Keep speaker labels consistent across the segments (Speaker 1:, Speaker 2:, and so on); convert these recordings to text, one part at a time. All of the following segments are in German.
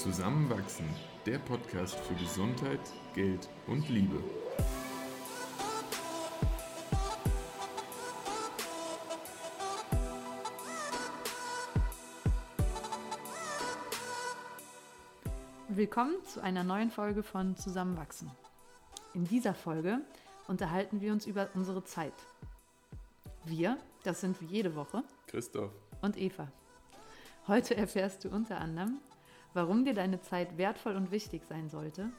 Speaker 1: Zusammenwachsen, der Podcast für Gesundheit, Geld und Liebe.
Speaker 2: Willkommen zu einer neuen Folge von Zusammenwachsen. In dieser Folge unterhalten wir uns über unsere Zeit. Wir, das sind wie jede Woche
Speaker 1: Christoph
Speaker 2: und Eva. Heute erfährst du unter anderem, warum dir deine Zeit wertvoll und wichtig sein sollte,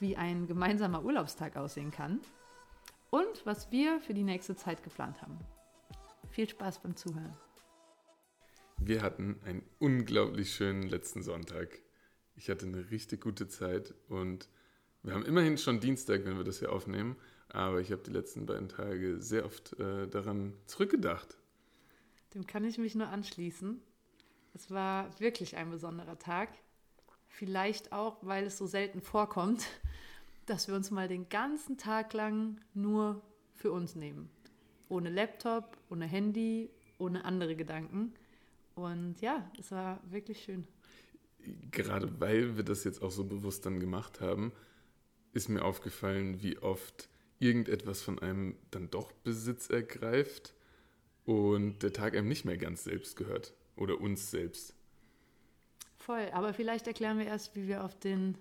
Speaker 2: wie ein gemeinsamer Urlaubstag aussehen kann und was wir für die nächste Zeit geplant haben. Viel Spaß beim Zuhören.
Speaker 1: Wir hatten einen unglaublich schönen letzten Sonntag. Ich hatte eine richtig gute Zeit und wir haben immerhin schon Dienstag, wenn wir das hier aufnehmen, aber ich habe die letzten beiden Tage sehr oft äh, daran zurückgedacht.
Speaker 2: Dem kann ich mich nur anschließen. Es war wirklich ein besonderer Tag. Vielleicht auch, weil es so selten vorkommt, dass wir uns mal den ganzen Tag lang nur für uns nehmen. Ohne Laptop, ohne Handy, ohne andere Gedanken. Und ja, es war wirklich schön.
Speaker 1: Gerade weil wir das jetzt auch so bewusst dann gemacht haben, ist mir aufgefallen, wie oft irgendetwas von einem dann doch Besitz ergreift und der Tag einem nicht mehr ganz selbst gehört oder uns selbst.
Speaker 2: Voll, aber vielleicht erklären wir erst, wie wir auf, den,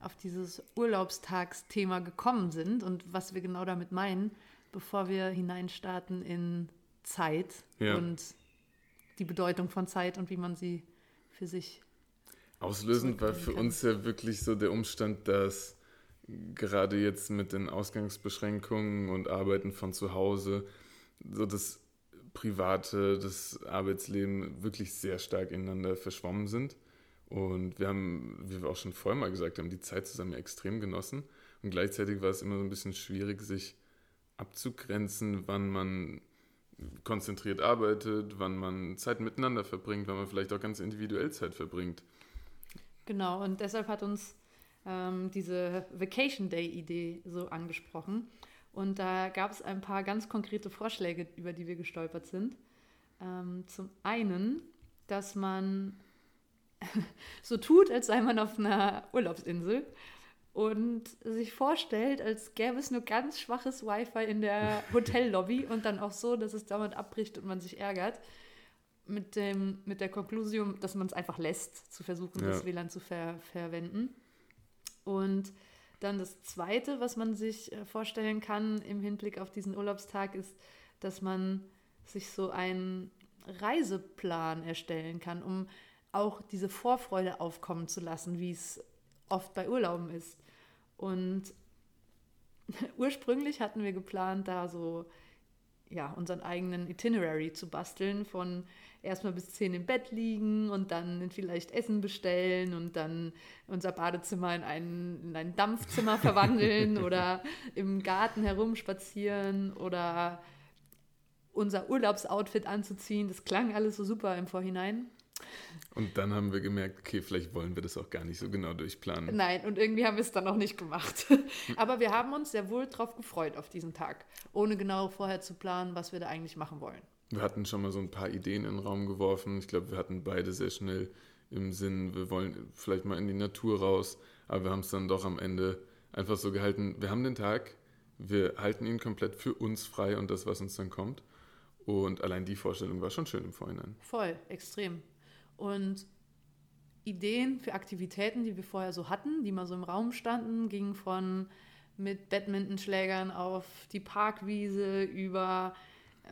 Speaker 2: auf dieses Urlaubstagsthema gekommen sind und was wir genau damit meinen, bevor wir hineinstarten in Zeit ja. und die Bedeutung von Zeit und wie man sie für sich.
Speaker 1: Auslösend war für uns ja wirklich so der Umstand, dass gerade jetzt mit den Ausgangsbeschränkungen und Arbeiten von zu Hause so das Private, das Arbeitsleben wirklich sehr stark ineinander verschwommen sind. Und wir haben, wie wir auch schon vorher mal gesagt haben, die Zeit zusammen extrem genossen. Und gleichzeitig war es immer so ein bisschen schwierig, sich abzugrenzen, wann man konzentriert arbeitet, wann man Zeit miteinander verbringt, wann man vielleicht auch ganz individuell Zeit verbringt.
Speaker 2: Genau, und deshalb hat uns ähm, diese Vacation Day-Idee so angesprochen. Und da gab es ein paar ganz konkrete Vorschläge, über die wir gestolpert sind. Ähm, zum einen, dass man so tut, als sei man auf einer Urlaubsinsel und sich vorstellt, als gäbe es nur ganz schwaches Wi-Fi in der Hotellobby und dann auch so, dass es dauernd abbricht und man sich ärgert. Mit, dem, mit der Konklusion, dass man es einfach lässt, zu versuchen, ja. das WLAN zu ver verwenden. Und dann das Zweite, was man sich äh, vorstellen kann im Hinblick auf diesen Urlaubstag, ist, dass man sich so einen Reiseplan erstellen kann, um auch diese Vorfreude aufkommen zu lassen, wie es oft bei Urlauben ist. Und ursprünglich hatten wir geplant, da so ja, unseren eigenen Itinerary zu basteln, von erstmal bis zehn im Bett liegen und dann vielleicht Essen bestellen und dann unser Badezimmer in ein, in ein Dampfzimmer verwandeln oder im Garten herumspazieren oder unser Urlaubsoutfit anzuziehen. Das klang alles so super im Vorhinein.
Speaker 1: Und dann haben wir gemerkt, okay, vielleicht wollen wir das auch gar nicht so genau durchplanen.
Speaker 2: Nein, und irgendwie haben wir es dann auch nicht gemacht. Aber wir haben uns sehr wohl darauf gefreut, auf diesen Tag, ohne genau vorher zu planen, was wir da eigentlich machen wollen.
Speaker 1: Wir hatten schon mal so ein paar Ideen in den Raum geworfen. Ich glaube, wir hatten beide sehr schnell im Sinn, wir wollen vielleicht mal in die Natur raus. Aber wir haben es dann doch am Ende einfach so gehalten, wir haben den Tag, wir halten ihn komplett für uns frei und das, was uns dann kommt. Und allein die Vorstellung war schon schön im Vorhinein.
Speaker 2: Voll, extrem. Und Ideen für Aktivitäten, die wir vorher so hatten, die mal so im Raum standen, gingen von mit Badmintonschlägern auf die Parkwiese über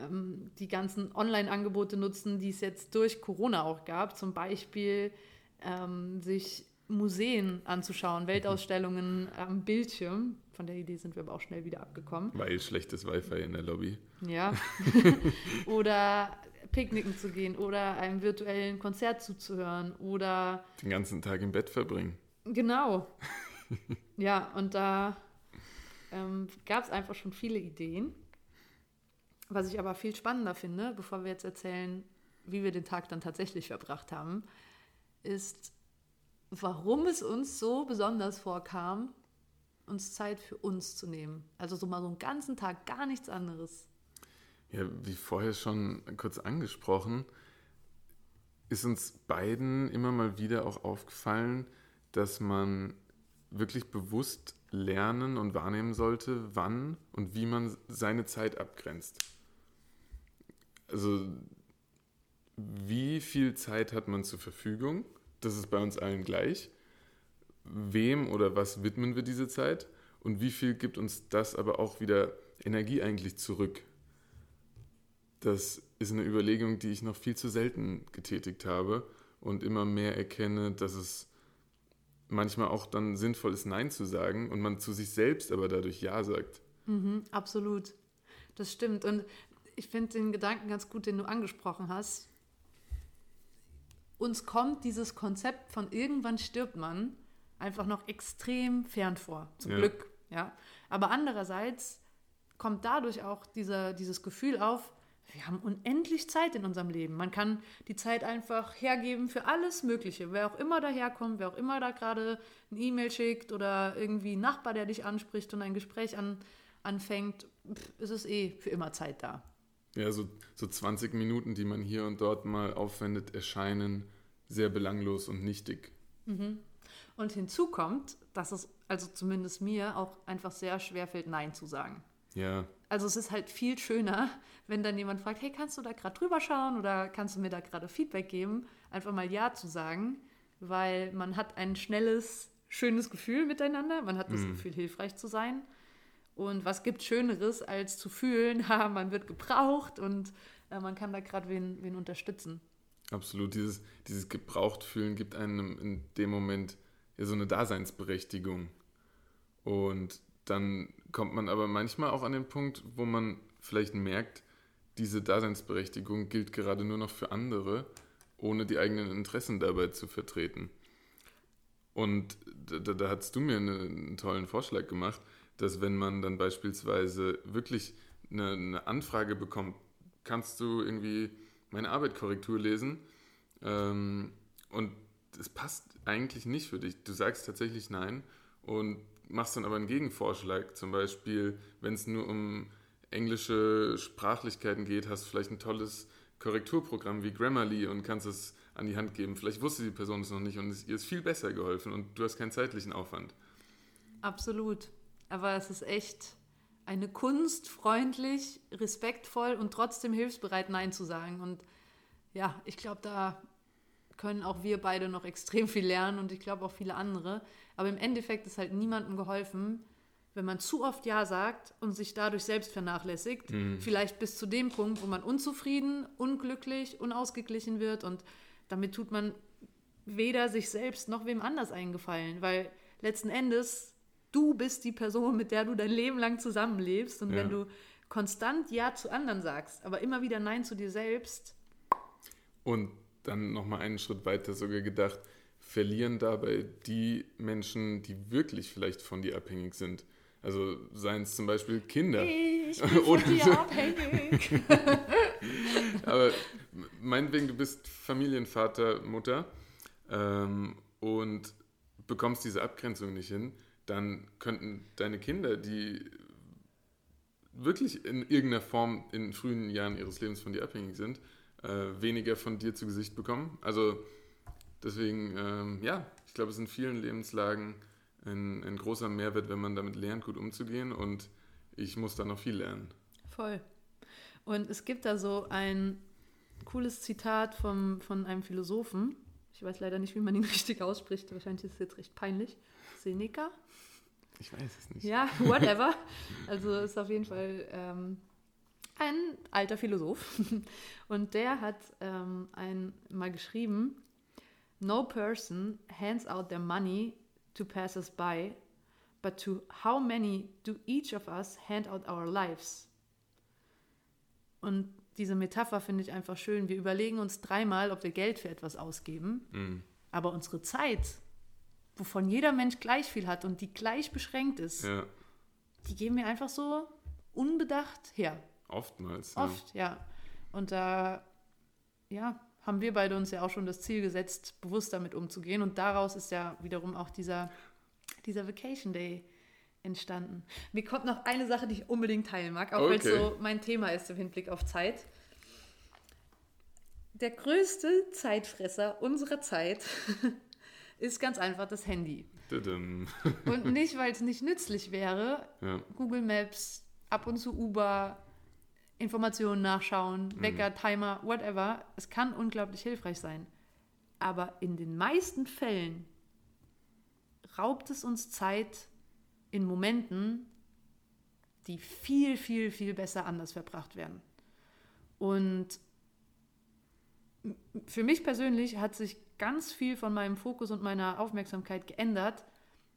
Speaker 2: ähm, die ganzen Online-Angebote nutzen, die es jetzt durch Corona auch gab. Zum Beispiel ähm, sich Museen anzuschauen, Weltausstellungen am Bildschirm. Von der Idee sind wir aber auch schnell wieder abgekommen.
Speaker 1: Weil schlechtes Wi-Fi in der Lobby.
Speaker 2: Ja. oder picknicken zu gehen oder einem virtuellen Konzert zuzuhören oder
Speaker 1: den ganzen Tag im Bett verbringen.
Speaker 2: Genau. ja, und da ähm, gab es einfach schon viele Ideen. Was ich aber viel spannender finde, bevor wir jetzt erzählen, wie wir den Tag dann tatsächlich verbracht haben, ist, warum es uns so besonders vorkam, uns Zeit für uns zu nehmen. Also so mal so einen ganzen Tag, gar nichts anderes.
Speaker 1: Ja, wie vorher schon kurz angesprochen, ist uns beiden immer mal wieder auch aufgefallen, dass man wirklich bewusst lernen und wahrnehmen sollte, wann und wie man seine Zeit abgrenzt. Also wie viel Zeit hat man zur Verfügung? Das ist bei uns allen gleich. Wem oder was widmen wir diese Zeit? Und wie viel gibt uns das aber auch wieder Energie eigentlich zurück? Das ist eine Überlegung, die ich noch viel zu selten getätigt habe und immer mehr erkenne, dass es manchmal auch dann sinnvoll ist, Nein zu sagen und man zu sich selbst aber dadurch Ja sagt.
Speaker 2: Mhm, absolut. Das stimmt. Und ich finde den Gedanken ganz gut, den du angesprochen hast. Uns kommt dieses Konzept von irgendwann stirbt man einfach noch extrem fern vor. Zum ja. Glück. Ja. Aber andererseits kommt dadurch auch dieser, dieses Gefühl auf, wir haben unendlich Zeit in unserem Leben. Man kann die Zeit einfach hergeben für alles Mögliche. Wer auch immer daherkommt, wer auch immer da gerade eine E-Mail schickt oder irgendwie ein Nachbar, der dich anspricht und ein Gespräch an, anfängt, ist es eh für immer Zeit da.
Speaker 1: Ja, so, so 20 Minuten, die man hier und dort mal aufwendet, erscheinen sehr belanglos und nichtig.
Speaker 2: Mhm. Und hinzu kommt, dass es also zumindest mir auch einfach sehr schwer fällt, Nein zu sagen.
Speaker 1: Ja.
Speaker 2: Also es ist halt viel schöner, wenn dann jemand fragt, hey, kannst du da gerade drüber schauen oder kannst du mir da gerade Feedback geben? Einfach mal Ja zu sagen, weil man hat ein schnelles, schönes Gefühl miteinander. Man hat das mhm. Gefühl, hilfreich zu sein. Und was gibt Schöneres, als zu fühlen, man wird gebraucht und äh, man kann da gerade wen, wen unterstützen.
Speaker 1: Absolut. Dieses, dieses Gebraucht-Fühlen gibt einem in dem Moment ja so eine Daseinsberechtigung. Und dann kommt man aber manchmal auch an den Punkt, wo man vielleicht merkt, diese Daseinsberechtigung gilt gerade nur noch für andere, ohne die eigenen Interessen dabei zu vertreten. Und da, da hast du mir eine, einen tollen Vorschlag gemacht, dass wenn man dann beispielsweise wirklich eine, eine Anfrage bekommt, kannst du irgendwie meine Arbeit Korrektur lesen ähm, und es passt eigentlich nicht für dich. Du sagst tatsächlich nein und machst dann aber einen Gegenvorschlag. Zum Beispiel, wenn es nur um englische Sprachlichkeiten geht, hast du vielleicht ein tolles Korrekturprogramm wie Grammarly und kannst es an die Hand geben. Vielleicht wusste die Person es noch nicht und ihr ist viel besser geholfen und du hast keinen zeitlichen Aufwand.
Speaker 2: Absolut. Aber es ist echt eine Kunst, freundlich, respektvoll und trotzdem hilfsbereit Nein zu sagen. Und ja, ich glaube, da können auch wir beide noch extrem viel lernen und ich glaube auch viele andere. Aber im Endeffekt ist halt niemandem geholfen, wenn man zu oft Ja sagt und sich dadurch selbst vernachlässigt. Mhm. Vielleicht bis zu dem Punkt, wo man unzufrieden, unglücklich, unausgeglichen wird und damit tut man weder sich selbst noch wem anders eingefallen, weil letzten Endes du bist die Person, mit der du dein Leben lang zusammenlebst und ja. wenn du konstant Ja zu anderen sagst, aber immer wieder Nein zu dir selbst.
Speaker 1: Und dann nochmal einen Schritt weiter sogar gedacht, verlieren dabei die Menschen, die wirklich vielleicht von dir abhängig sind. Also seien es zum Beispiel Kinder.
Speaker 2: Ich bin Oder von dir abhängig.
Speaker 1: Aber meinetwegen, du bist Familienvater, Mutter ähm, und bekommst diese Abgrenzung nicht hin, dann könnten deine Kinder, die wirklich in irgendeiner Form in frühen Jahren ihres Lebens von dir abhängig sind, äh, weniger von dir zu Gesicht bekommen. Also deswegen, ähm, ja, ich glaube, es ist in vielen Lebenslagen ein, ein großer Mehrwert, wenn man damit lernt, gut umzugehen. Und ich muss da noch viel lernen.
Speaker 2: Voll. Und es gibt da so ein cooles Zitat vom, von einem Philosophen. Ich weiß leider nicht, wie man ihn richtig ausspricht. Wahrscheinlich ist es jetzt recht peinlich. Seneca?
Speaker 1: Ich weiß es nicht.
Speaker 2: Ja, whatever. Also ist auf jeden Fall ähm, ein alter Philosoph. Und der hat ähm, ein, mal geschrieben, No person hands out their money to pass us by, but to how many do each of us hand out our lives? Und diese Metapher finde ich einfach schön. Wir überlegen uns dreimal, ob wir Geld für etwas ausgeben, mm. aber unsere Zeit, wovon jeder Mensch gleich viel hat und die gleich beschränkt ist, ja. die geben wir einfach so unbedacht her.
Speaker 1: Oftmals.
Speaker 2: Oft, ja. ja. Und da, ja, haben wir beide uns ja auch schon das Ziel gesetzt, bewusst damit umzugehen. Und daraus ist ja wiederum auch dieser, dieser Vacation Day entstanden. Mir kommt noch eine Sache, die ich unbedingt teilen mag, auch okay. weil es so mein Thema ist im Hinblick auf Zeit. der größte Zeitfresser unserer Zeit ist ganz einfach das Handy. Und nicht, weil es nicht nützlich wäre. Ja. Google Maps, ab und zu Uber, Informationen nachschauen, mhm. Wecker, mhm. Timer, whatever. Es kann unglaublich hilfreich sein. Aber in den meisten Fällen raubt es uns Zeit in Momenten, die viel, viel, viel besser anders verbracht werden. Und für mich persönlich hat sich ganz viel von meinem Fokus und meiner Aufmerksamkeit geändert,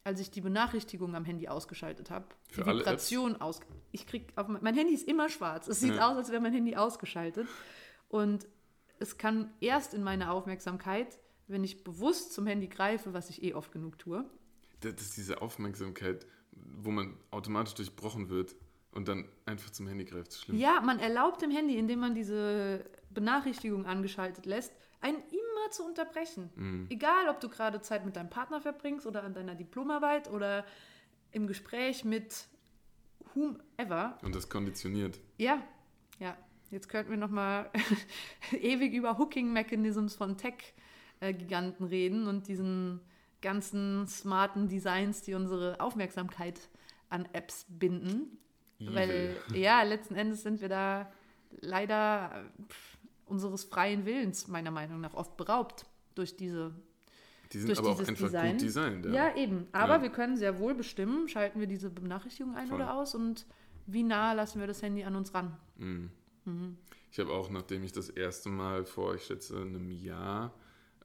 Speaker 2: als ich die Benachrichtigung am Handy ausgeschaltet habe. Die Vibration aus. Ich krieg auf mein Handy ist immer schwarz. Es sieht ja. aus, als wäre mein Handy ausgeschaltet. Und es kann erst in meine Aufmerksamkeit, wenn ich bewusst zum Handy greife, was ich eh oft genug tue.
Speaker 1: Das ist diese Aufmerksamkeit, wo man automatisch durchbrochen wird und dann einfach zum Handy greift.
Speaker 2: Schlimm. Ja, man erlaubt dem Handy, indem man diese Benachrichtigung angeschaltet lässt, immer zu unterbrechen. Mhm. Egal, ob du gerade Zeit mit deinem Partner verbringst oder an deiner Diplomarbeit oder im Gespräch mit whomever.
Speaker 1: Und das konditioniert.
Speaker 2: Ja, ja. Jetzt könnten wir noch mal ewig über Hooking-Mechanisms von Tech-Giganten reden und diesen ganzen smarten Designs, die unsere Aufmerksamkeit an Apps binden. Evil. Weil, ja, letzten Endes sind wir da leider pff, unseres freien Willens, meiner Meinung nach, oft beraubt durch diese.
Speaker 1: Die sind aber auch einfach Design. gut designt.
Speaker 2: Ja, ja eben. Aber ja. wir können sehr wohl bestimmen, schalten wir diese Benachrichtigung ein Voll. oder aus und wie nah lassen wir das Handy an uns ran. Mhm.
Speaker 1: Mhm. Ich habe auch, nachdem ich das erste Mal vor, ich schätze, einem Jahr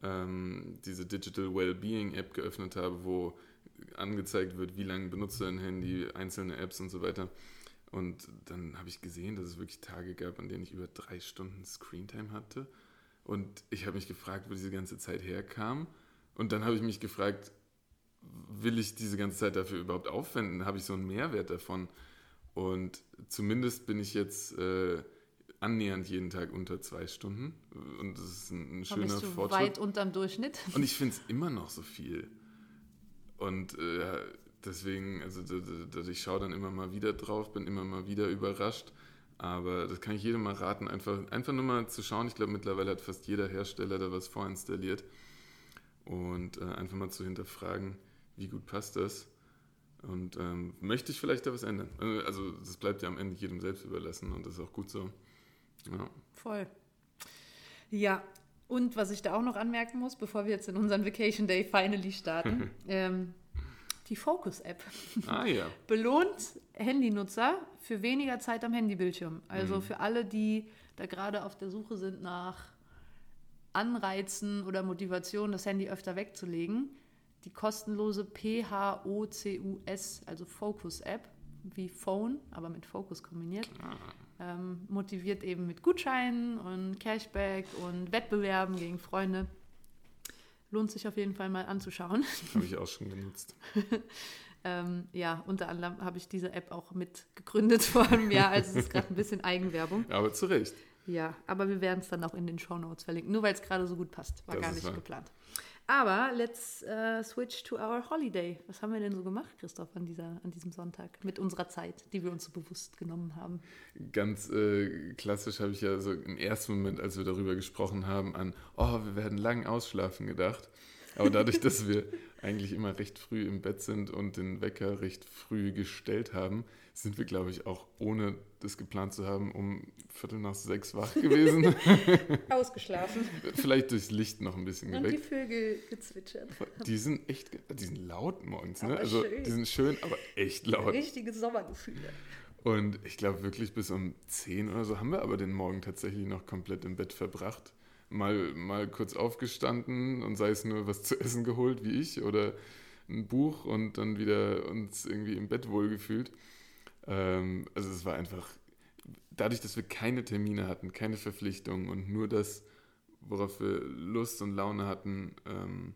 Speaker 1: ähm, diese Digital Wellbeing App geöffnet habe, wo angezeigt wird, wie lange benutzt du dein Handy, einzelne Apps und so weiter, und dann habe ich gesehen, dass es wirklich Tage gab, an denen ich über drei Stunden Screentime hatte. Und ich habe mich gefragt, wo diese ganze Zeit herkam. Und dann habe ich mich gefragt, will ich diese ganze Zeit dafür überhaupt aufwenden? Habe ich so einen Mehrwert davon? Und zumindest bin ich jetzt äh, annähernd jeden Tag unter zwei Stunden. Und das ist ein, ein schöner bist du Fortschritt.
Speaker 2: weit unterm Durchschnitt.
Speaker 1: Und ich finde es immer noch so viel. Und äh, deswegen, also ich schaue dann immer mal wieder drauf, bin immer mal wieder überrascht. Aber das kann ich jedem mal raten, einfach, einfach nur mal zu schauen. Ich glaube, mittlerweile hat fast jeder Hersteller da was vorinstalliert. Und äh, einfach mal zu hinterfragen, wie gut passt das? Und ähm, möchte ich vielleicht da was ändern? Äh, also das bleibt ja am Ende jedem selbst überlassen und das ist auch gut so. Ja.
Speaker 2: Voll. Ja, und was ich da auch noch anmerken muss, bevor wir jetzt in unseren Vacation Day finally starten, ähm, die Focus-App.
Speaker 1: Ah, ja.
Speaker 2: Belohnt Handynutzer für weniger Zeit am Handybildschirm. Also mhm. für alle, die da gerade auf der Suche sind nach Anreizen oder Motivation, das Handy öfter wegzulegen. Die kostenlose PHOCUS, also Focus-App, wie Phone, aber mit Focus kombiniert, ah. ähm, motiviert eben mit Gutscheinen und Cashback und Wettbewerben gegen Freunde. Lohnt sich auf jeden Fall mal anzuschauen.
Speaker 1: Habe ich auch schon genutzt.
Speaker 2: ähm, ja, unter anderem habe ich diese App auch mit gegründet vor einem Jahr, also es ist gerade ein bisschen Eigenwerbung.
Speaker 1: Aber zu Recht.
Speaker 2: Ja, aber wir werden es dann auch in den Show Notes verlinken, nur weil es gerade so gut passt. War das gar nicht wahr. geplant. Aber let's uh, switch to our holiday. Was haben wir denn so gemacht, Christoph, an, dieser, an diesem Sonntag mit unserer Zeit, die wir uns so bewusst genommen haben?
Speaker 1: Ganz äh, klassisch habe ich ja so im ersten Moment, als wir darüber gesprochen haben, an, oh, wir werden lang ausschlafen gedacht. Aber dadurch, dass wir eigentlich immer recht früh im Bett sind und den Wecker recht früh gestellt haben, sind wir, glaube ich, auch ohne das geplant zu haben, um Viertel nach sechs wach gewesen.
Speaker 2: Ausgeschlafen.
Speaker 1: Vielleicht durchs Licht noch ein bisschen
Speaker 2: Und geweckt. die Vögel gezwitschert.
Speaker 1: Die sind echt, die sind laut morgens, ne? also schön. die sind schön, aber echt laut.
Speaker 2: Richtige Sommergefühle.
Speaker 1: Und ich glaube wirklich bis um zehn oder so haben wir aber den Morgen tatsächlich noch komplett im Bett verbracht. Mal, mal kurz aufgestanden und sei es nur was zu essen geholt, wie ich, oder ein Buch und dann wieder uns irgendwie im Bett wohlgefühlt. Ähm, also es war einfach, dadurch, dass wir keine Termine hatten, keine Verpflichtungen und nur das, worauf wir Lust und Laune hatten, ähm,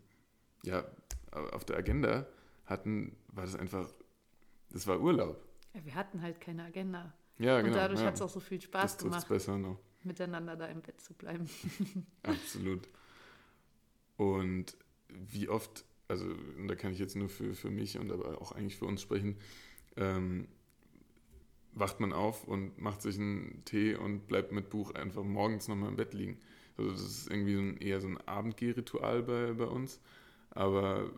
Speaker 1: ja, auf der Agenda hatten, war das einfach, das war Urlaub.
Speaker 2: Ja, wir hatten halt keine Agenda.
Speaker 1: Ja, genau.
Speaker 2: Und dadurch
Speaker 1: ja.
Speaker 2: hat es auch so viel Spaß
Speaker 1: das
Speaker 2: gemacht,
Speaker 1: besser noch.
Speaker 2: Miteinander da im Bett zu bleiben.
Speaker 1: Absolut. Und wie oft, also da kann ich jetzt nur für, für mich und aber auch eigentlich für uns sprechen, ähm, wacht man auf und macht sich einen Tee und bleibt mit Buch einfach morgens nochmal im Bett liegen. Also das ist irgendwie so ein, eher so ein Abendgehritual bei, bei uns. Aber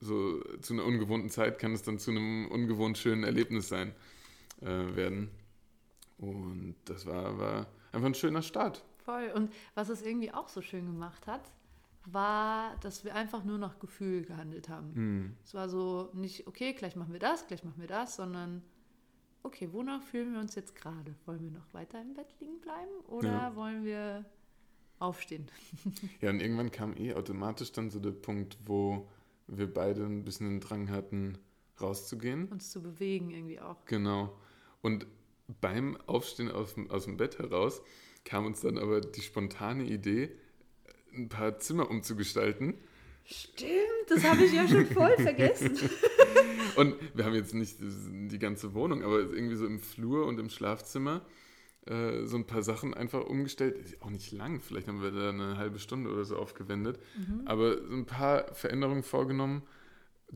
Speaker 1: so zu einer ungewohnten Zeit kann es dann zu einem ungewohnt schönen Erlebnis sein äh, werden. Und das war, war einfach ein schöner Start.
Speaker 2: Voll. Und was es irgendwie auch so schön gemacht hat, war, dass wir einfach nur nach Gefühl gehandelt haben.
Speaker 1: Hm.
Speaker 2: Es war so nicht, okay, gleich machen wir das, gleich machen wir das, sondern okay, wonach fühlen wir uns jetzt gerade? Wollen wir noch weiter im Bett liegen bleiben oder
Speaker 1: Ja.
Speaker 2: wollen wir aufstehen?
Speaker 1: Ja, und irgendwann kam eh automatisch dann so der Punkt, wo wir beide ein bisschen den Drang hatten, rauszugehen.
Speaker 2: Uns zu bewegen irgendwie auch.
Speaker 1: Genau. Und beim Aufstehen aus dem, aus dem Bett heraus kam uns dann aber die spontane Idee, ein paar Zimmer umzugestalten.
Speaker 2: Stimmt, das habe ich ja schon voll vergessen.
Speaker 1: Und wir haben jetzt nicht die ganze Wohnung, aber irgendwie so im Flur und im Schlafzimmer äh, so ein paar Sachen einfach umgestellt. Ist Auch nicht lang, vielleicht haben wir da eine halbe Stunde oder so aufgewendet. Aber so ein paar Veränderungen vorgenommen,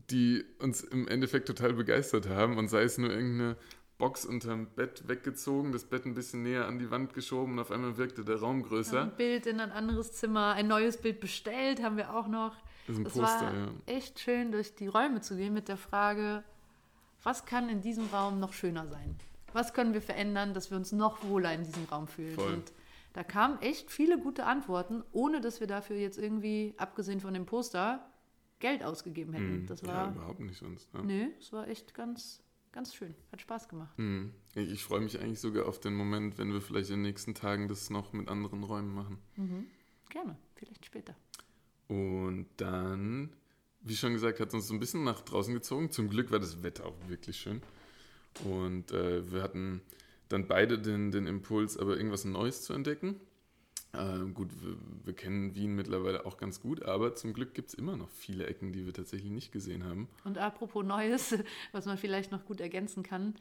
Speaker 1: die uns im Endeffekt total begeistert haben. Und sei es nur irgendeine Box unterm Bett weggezogen, das Bett ein bisschen näher an die Wand geschoben und auf einmal wirkte der Raum größer.
Speaker 2: Ein Bild in ein anderes Zimmer, ein neues Bild bestellt, haben wir auch noch.
Speaker 1: Das ist ein
Speaker 2: Es
Speaker 1: Poster,
Speaker 2: war
Speaker 1: ja.
Speaker 2: echt schön, durch die Räume zu gehen mit der Frage, was kann in diesem Raum noch schöner sein? Was können wir verändern, dass wir uns noch wohler in diesem Raum fühlen?
Speaker 1: Voll.
Speaker 2: Und da kamen echt viele gute Antworten, ohne dass wir dafür jetzt irgendwie, abgesehen von dem Poster, Geld ausgegeben hätten.
Speaker 1: Hm,
Speaker 2: Das
Speaker 1: ja,
Speaker 2: war,
Speaker 1: überhaupt nicht sonst. Ja.
Speaker 2: nee, es war echt ganz, ganz schön. Hat Spaß gemacht.
Speaker 1: Hm. Ich, ich freue mich eigentlich sogar auf den Moment, wenn wir vielleicht in den nächsten Tagen das noch mit anderen Räumen machen.
Speaker 2: Mhm. Gerne, vielleicht später.
Speaker 1: Und dann, wie schon gesagt, hat es uns so ein bisschen nach draußen gezogen. Zum Glück war das Wetter auch wirklich schön. Und äh, wir hatten dann beide den, den Impuls, aber irgendwas Neues zu entdecken. Äh, gut, wir, wir kennen Wien mittlerweile auch ganz gut, aber zum Glück gibt es immer noch viele Ecken, die wir tatsächlich nicht gesehen haben.
Speaker 2: Und apropos Neues, was man vielleicht noch gut ergänzen kann,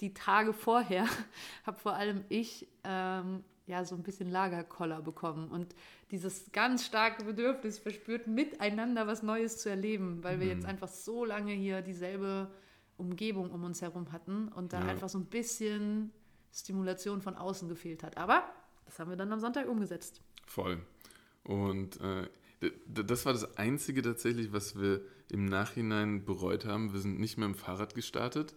Speaker 2: die Tage vorher habe vor allem ich ähm, ja so ein bisschen Lagerkoller bekommen und dieses ganz starke Bedürfnis verspürt, miteinander was Neues zu erleben, weil wir jetzt einfach so lange hier dieselbe Umgebung um uns herum hatten und da
Speaker 1: Ja.
Speaker 2: einfach so ein bisschen Stimulation von außen gefehlt hat. Aber das haben wir dann am Sonntag umgesetzt.
Speaker 1: Voll. Und äh, das war das Einzige tatsächlich, was wir im Nachhinein bereut haben. Wir sind nicht mehr im Fahrrad gestartet.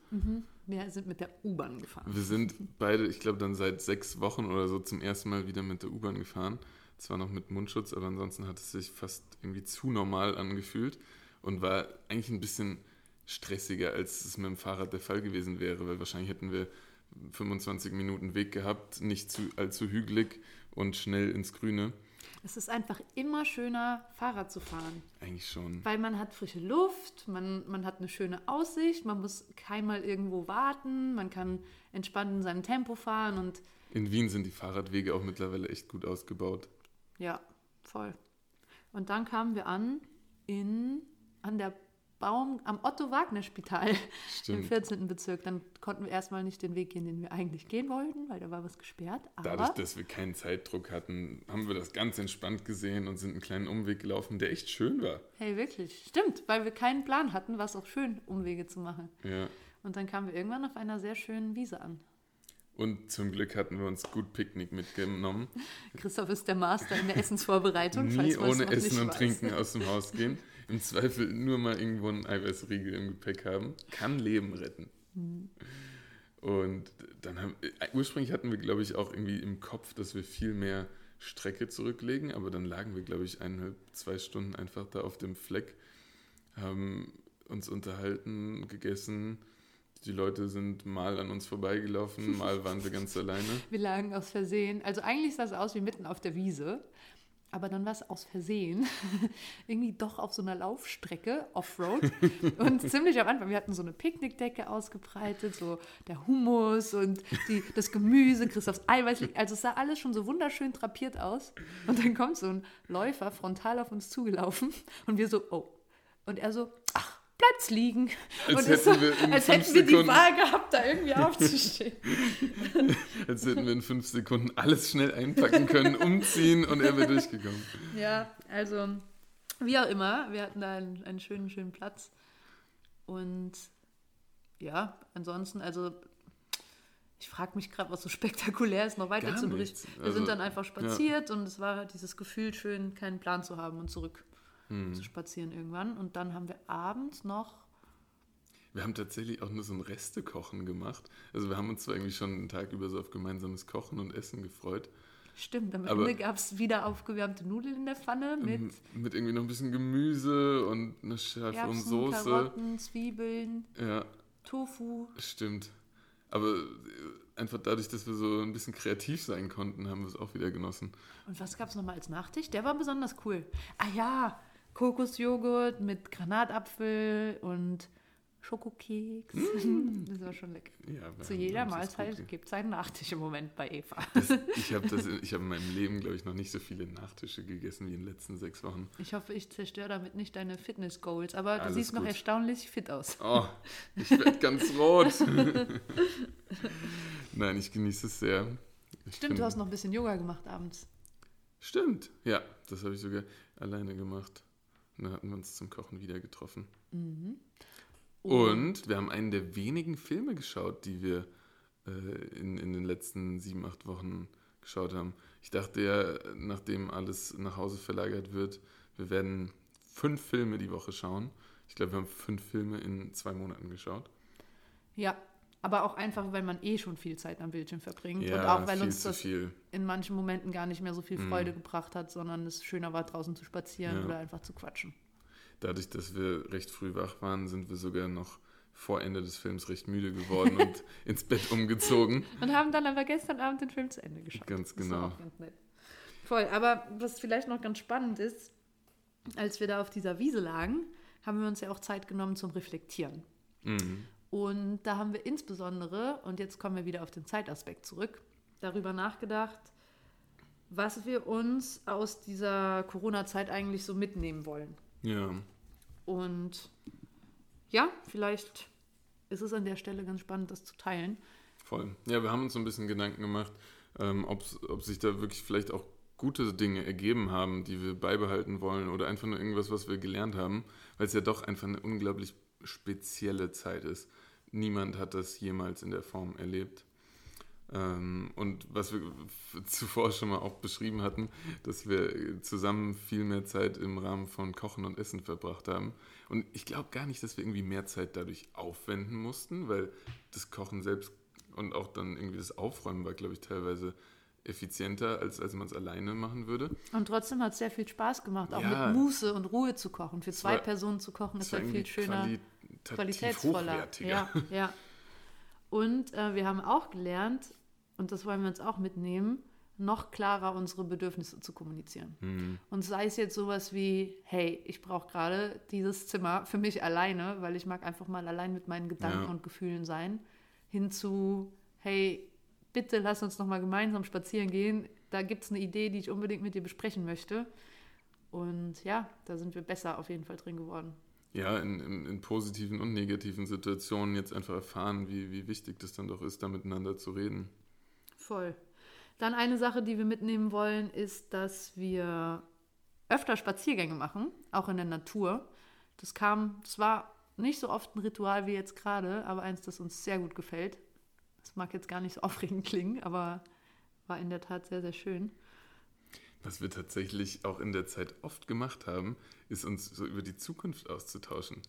Speaker 2: Wir sind mit der U-Bahn gefahren.
Speaker 1: Wir sind beide, ich glaube, dann seit sechs Wochen oder so zum ersten Mal wieder mit der U-Bahn gefahren. Zwar noch mit Mundschutz, aber ansonsten hat es sich fast irgendwie zu normal angefühlt und war eigentlich ein bisschen stressiger, als es mit dem Fahrrad der Fall gewesen wäre, weil wahrscheinlich hätten wir 25 Minuten Weg gehabt, nicht zu, allzu hügelig und schnell ins Grüne.
Speaker 2: Es ist einfach immer schöner, Fahrrad zu fahren.
Speaker 1: Eigentlich schon.
Speaker 2: Weil man hat frische Luft, man, man hat eine schöne Aussicht, man muss keinmal irgendwo warten, man kann entspannt in seinem Tempo fahren und
Speaker 1: In Wien sind die Fahrradwege auch mittlerweile echt gut ausgebaut.
Speaker 2: ja, voll. Und dann kamen wir an in, an der Baum, am Otto-Wagner-Spital im
Speaker 1: Stimmt.
Speaker 2: 14. Bezirk. Dann konnten wir erstmal nicht den Weg gehen, den wir eigentlich gehen wollten, weil da war was gesperrt.
Speaker 1: Dadurch,
Speaker 2: Aber
Speaker 1: dass wir keinen Zeitdruck hatten, haben wir das ganz entspannt gesehen und sind einen kleinen Umweg gelaufen, der echt schön war.
Speaker 2: hey, wirklich, stimmt, weil wir keinen Plan hatten, war es auch schön, Umwege zu machen.
Speaker 1: Ja.
Speaker 2: Und dann kamen wir irgendwann auf einer sehr schönen Wiese an.
Speaker 1: Und zum Glück hatten wir uns gut Picknick mitgenommen.
Speaker 2: Christoph ist der Master in der Essensvorbereitung.
Speaker 1: Nie
Speaker 2: falls
Speaker 1: ohne Essen und
Speaker 2: weiß.
Speaker 1: Trinken aus dem Haus gehen. Im Zweifel nur mal irgendwo einen Eiweißriegel im Gepäck haben. Kann Leben retten.
Speaker 2: Mhm.
Speaker 1: Und dann haben, äh, ursprünglich hatten wir, glaube ich, auch irgendwie im Kopf, dass wir viel mehr Strecke zurücklegen, aber dann lagen wir, glaube ich, eineinhalb, zwei Stunden einfach da auf dem Fleck, haben uns unterhalten, gegessen. Die Leute sind mal an uns vorbeigelaufen, mal waren wir ganz alleine.
Speaker 2: Wir lagen aus Versehen. Also eigentlich sah es aus wie mitten auf der Wiese. Aber dann war es aus Versehen irgendwie doch auf so einer Laufstrecke, Offroad. Und ziemlich am Anfang, wir hatten so eine Picknickdecke ausgebreitet, so der Hummus und die, das Gemüse, Christophs Eiweiß. Also es sah alles schon so wunderschön drapiert aus. Und dann kommt so ein Läufer frontal auf uns zugelaufen und wir so, oh. Und er so, ach, bleibt's liegen.
Speaker 1: Als
Speaker 2: so,
Speaker 1: hätten wir in
Speaker 2: als hätten wir die Wahl gehabt, da irgendwie aufzustehen.
Speaker 1: Als hätten wir in fünf Sekunden alles schnell einpacken können, umziehen und er wäre durchgekommen.
Speaker 2: Ja, also wie auch immer, wir hatten da einen, einen schönen, schönen Platz. Und ja, ansonsten, also ich frage mich gerade, was so spektakulär ist, noch weiter
Speaker 1: Gar
Speaker 2: zu berichten. Wir
Speaker 1: Also,
Speaker 2: sind dann einfach spaziert und es war dieses Gefühl schön, keinen Plan zu haben und zurück
Speaker 1: Hm.
Speaker 2: zu spazieren irgendwann. Und dann haben wir abends noch
Speaker 1: Wir haben tatsächlich auch nur so ein Restekochen gemacht. Also wir haben uns zwar irgendwie schon einen Tag über so auf gemeinsames Kochen und Essen gefreut.
Speaker 2: Stimmt, am
Speaker 1: Aber-
Speaker 2: Ende gab es wieder aufgewärmte Nudeln in der Pfanne mit
Speaker 1: M- Mit irgendwie noch ein bisschen Gemüse und einer scharfen
Speaker 2: Erbsen,
Speaker 1: Soße.
Speaker 2: Karotten, Zwiebeln,
Speaker 1: Ja,
Speaker 2: Tofu.
Speaker 1: stimmt. Aber äh, einfach dadurch, dass wir so ein bisschen kreativ sein konnten, haben wir es auch wieder genossen.
Speaker 2: Und was gab es nochmal als Nachtisch? Der war besonders cool. Ah ja, Kokosjoghurt mit Granatapfel und Schokokeks. Das war schon lecker.
Speaker 1: Ja,
Speaker 2: Zu jeder Mahlzeit gibt es einen Nachtisch im Moment bei Eva.
Speaker 1: Das, ich habe hab in meinem Leben, glaube ich, noch nicht so viele Nachtische gegessen wie in den letzten sechs Wochen.
Speaker 2: Ich hoffe, ich zerstöre damit nicht deine Fitness-Goals, aber du
Speaker 1: Alles
Speaker 2: siehst noch
Speaker 1: gut.
Speaker 2: erstaunlich fit aus.
Speaker 1: Oh, ich werde ganz rot. Nein, ich genieße es sehr. Ich
Speaker 2: Stimmt,
Speaker 1: bin-
Speaker 2: du hast noch ein bisschen Yoga gemacht abends.
Speaker 1: Stimmt, ja, das habe ich sogar alleine gemacht. Und dann hatten wir uns zum Kochen wieder getroffen. Und wir haben einen der wenigen Filme geschaut, die wir äh, in, in den letzten sieben, acht Wochen geschaut haben. Ich dachte ja, nachdem alles nach Hause verlagert wird, wir werden fünf Filme die Woche schauen. Ich glaube, wir haben fünf Filme in zwei Monaten geschaut.
Speaker 2: Ja, aber auch einfach, weil man eh schon viel Zeit am Bildschirm verbringt
Speaker 1: Ja,
Speaker 2: und auch weil uns das in manchen Momenten gar nicht mehr so viel Freude gebracht hat, sondern es schöner war, draußen zu spazieren
Speaker 1: Ja.
Speaker 2: oder einfach zu quatschen.
Speaker 1: Dadurch, dass wir recht früh wach waren, sind wir sogar noch vor Ende des Films recht müde geworden und ins Bett umgezogen.
Speaker 2: Und haben dann aber gestern Abend den Film zu Ende geschaut.
Speaker 1: Ganz genau.
Speaker 2: ganz. Voll, aber was vielleicht noch ganz spannend ist, als wir da auf dieser Wiese lagen, haben wir uns ja auch Zeit genommen zum Reflektieren.
Speaker 1: Mhm.
Speaker 2: Und da haben wir insbesondere, und jetzt kommen wir wieder auf den Zeitaspekt zurück, darüber nachgedacht, was wir uns aus dieser Corona-Zeit eigentlich so mitnehmen wollen.
Speaker 1: Ja,
Speaker 2: Und ja, vielleicht ist es an der Stelle ganz spannend, das zu teilen.
Speaker 1: voll. Ja, wir haben uns so ein bisschen Gedanken gemacht, ähm, ob sich da wirklich vielleicht auch gute Dinge ergeben haben, die wir beibehalten wollen oder einfach nur irgendwas, was wir gelernt haben, weil es ja doch einfach eine unglaublich spezielle Zeit ist. Niemand hat das jemals in der Form erlebt. Ähm, und was wir zuvor schon mal auch beschrieben hatten, dass wir zusammen viel mehr Zeit im Rahmen von Kochen und Essen verbracht haben. Und ich glaube gar nicht, dass wir irgendwie mehr Zeit dadurch aufwenden mussten, weil das Kochen selbst und auch dann irgendwie das Aufräumen war, glaube ich, teilweise effizienter, als, als man es alleine machen würde.
Speaker 2: Und trotzdem hat es sehr viel Spaß gemacht, auch
Speaker 1: Ja.
Speaker 2: mit Muße und Ruhe zu kochen. Für zwei
Speaker 1: war-
Speaker 2: Personen zu kochen ist halt viel schöner, qualitätsvoller. Ja, ja. Und äh, wir haben auch gelernt, und das wollen wir uns auch mitnehmen, noch klarer unsere Bedürfnisse zu kommunizieren.
Speaker 1: Hm.
Speaker 2: Und sei es jetzt sowas wie, hey, ich brauche gerade dieses Zimmer für mich alleine, weil ich mag einfach mal allein mit meinen Gedanken
Speaker 1: Ja.
Speaker 2: und Gefühlen sein, hinzu, hey, bitte lass uns noch mal gemeinsam spazieren gehen. Da gibt es eine Idee, die ich unbedingt mit dir besprechen möchte. Und ja, da sind wir besser auf jeden Fall drin geworden.
Speaker 1: ja, in, in, in positiven und negativen Situationen jetzt einfach erfahren, wie, wie wichtig das dann doch ist, da miteinander zu reden.
Speaker 2: Voll. Dann eine Sache, die wir mitnehmen wollen, ist, dass wir öfter Spaziergänge machen, auch in der Natur. Das kam, das war nicht so oft ein Ritual wie jetzt gerade, aber eins, das uns sehr gut gefällt. Mag jetzt gar nicht so aufregend klingen, aber war in der Tat sehr, sehr schön.
Speaker 1: Was wir tatsächlich auch in der Zeit oft gemacht haben, ist uns so über die Zukunft auszutauschen.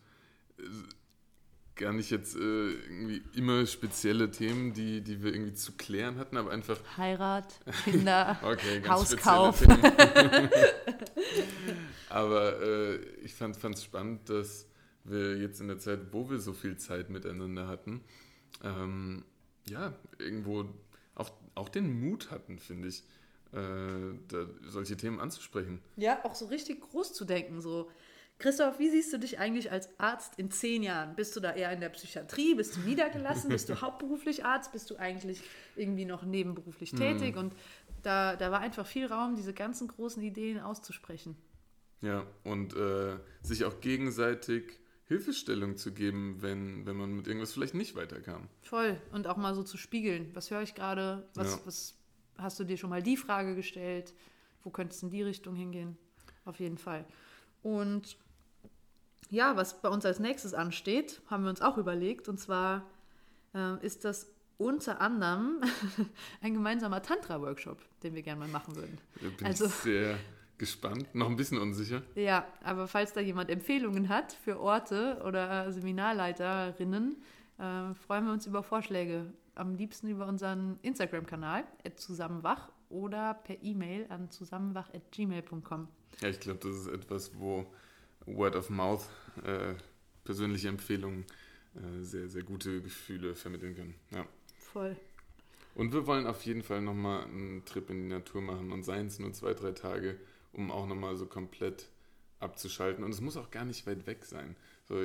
Speaker 1: Gar nicht jetzt äh, irgendwie immer spezielle Themen, die, die wir irgendwie zu klären hatten, aber einfach,
Speaker 2: Heirat, Kinder,
Speaker 1: okay,
Speaker 2: Hauskauf.
Speaker 1: aber äh, ich fand es spannend, dass wir jetzt in der Zeit, wo wir so viel Zeit miteinander hatten, ähm, ja, irgendwo auch, auch den Mut hatten, finde ich, äh, da, solche Themen anzusprechen.
Speaker 2: Ja, auch so richtig groß zu denken. So, Christoph, wie siehst du dich eigentlich als Arzt in zehn Jahren? Bist du da eher in der Psychiatrie? Bist du niedergelassen? Bist du hauptberuflich Arzt? Bist du eigentlich irgendwie noch nebenberuflich tätig? Und da, da war einfach viel Raum, diese ganzen großen Ideen auszusprechen.
Speaker 1: Ja, und äh, sich auch gegenseitig Hilfestellung zu geben, wenn, wenn man mit irgendwas vielleicht nicht weiterkam.
Speaker 2: Voll. Und auch mal so zu spiegeln. Was höre ich gerade? Was,
Speaker 1: Ja.
Speaker 2: was hast du dir schon mal die Frage gestellt? Wo könnte es in die Richtung hingehen? Auf jeden Fall. Und ja, was bei uns als nächstes ansteht, haben wir uns auch überlegt. Und zwar äh, ist das unter anderem ein gemeinsamer Tantra-Workshop, den wir gerne mal machen würden.
Speaker 1: Da bin also, ich sehr gespannt, noch ein bisschen unsicher.
Speaker 2: Ja, aber falls da jemand Empfehlungen hat für Orte oder Seminarleiterinnen, äh, freuen wir uns über Vorschläge. Am liebsten über unseren Instagram-Kanal, zusammenwach, oder per E-Mail an zusammenwach.gmail.com.
Speaker 1: Ja, ich glaube, das ist etwas, wo Word of Mouth, äh, persönliche Empfehlungen, äh, sehr, sehr gute Gefühle vermitteln können. Ja.
Speaker 2: Voll.
Speaker 1: Und wir wollen auf jeden Fall nochmal einen Trip in die Natur machen und seien es nur zwei, drei Tage, um auch nochmal so komplett abzuschalten. Und es muss auch gar nicht weit weg sein. So,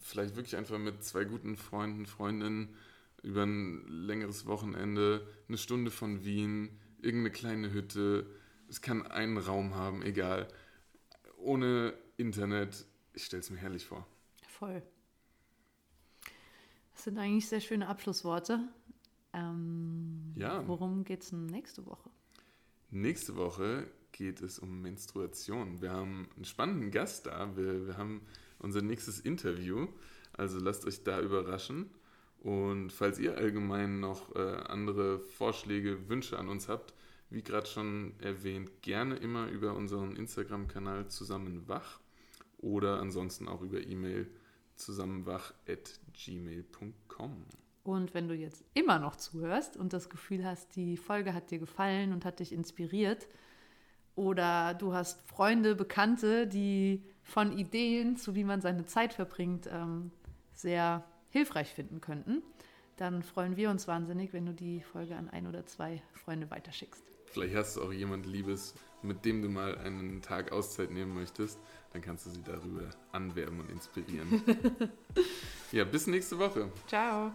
Speaker 1: vielleicht wirklich einfach mit zwei guten Freunden, Freundinnen über ein längeres Wochenende, eine Stunde von Wien, irgendeine kleine Hütte. Es kann einen Raum haben, egal. Ohne Internet. Ich stelle es mir herrlich vor.
Speaker 2: Voll. Das sind eigentlich sehr schöne Abschlussworte. Ähm, ja. Worum geht es nächste Woche?
Speaker 1: Nächste Woche geht es um Menstruation. Wir haben einen spannenden Gast da. Wir, wir haben unser nächstes Interview. Also lasst euch da überraschen. Und falls ihr allgemein noch äh, andere Vorschläge, Wünsche an uns habt, wie gerade schon erwähnt, gerne immer über unseren Instagram-Kanal zusammenwach oder ansonsten auch über E-Mail zusammenwach.gmail.com.
Speaker 2: Und wenn du jetzt immer noch zuhörst und das Gefühl hast, die Folge hat dir gefallen und hat dich inspiriert, oder du hast Freunde, Bekannte, die von Ideen zu wie man seine Zeit verbringt, ähm, sehr hilfreich finden könnten, dann freuen wir uns wahnsinnig, wenn du die Folge an ein oder zwei Freunde weiterschickst.
Speaker 1: Vielleicht hast du auch jemand Liebes, mit dem du mal einen Tag Auszeit nehmen möchtest, dann kannst du sie darüber anwerben und inspirieren. ja, bis nächste Woche.
Speaker 2: Ciao.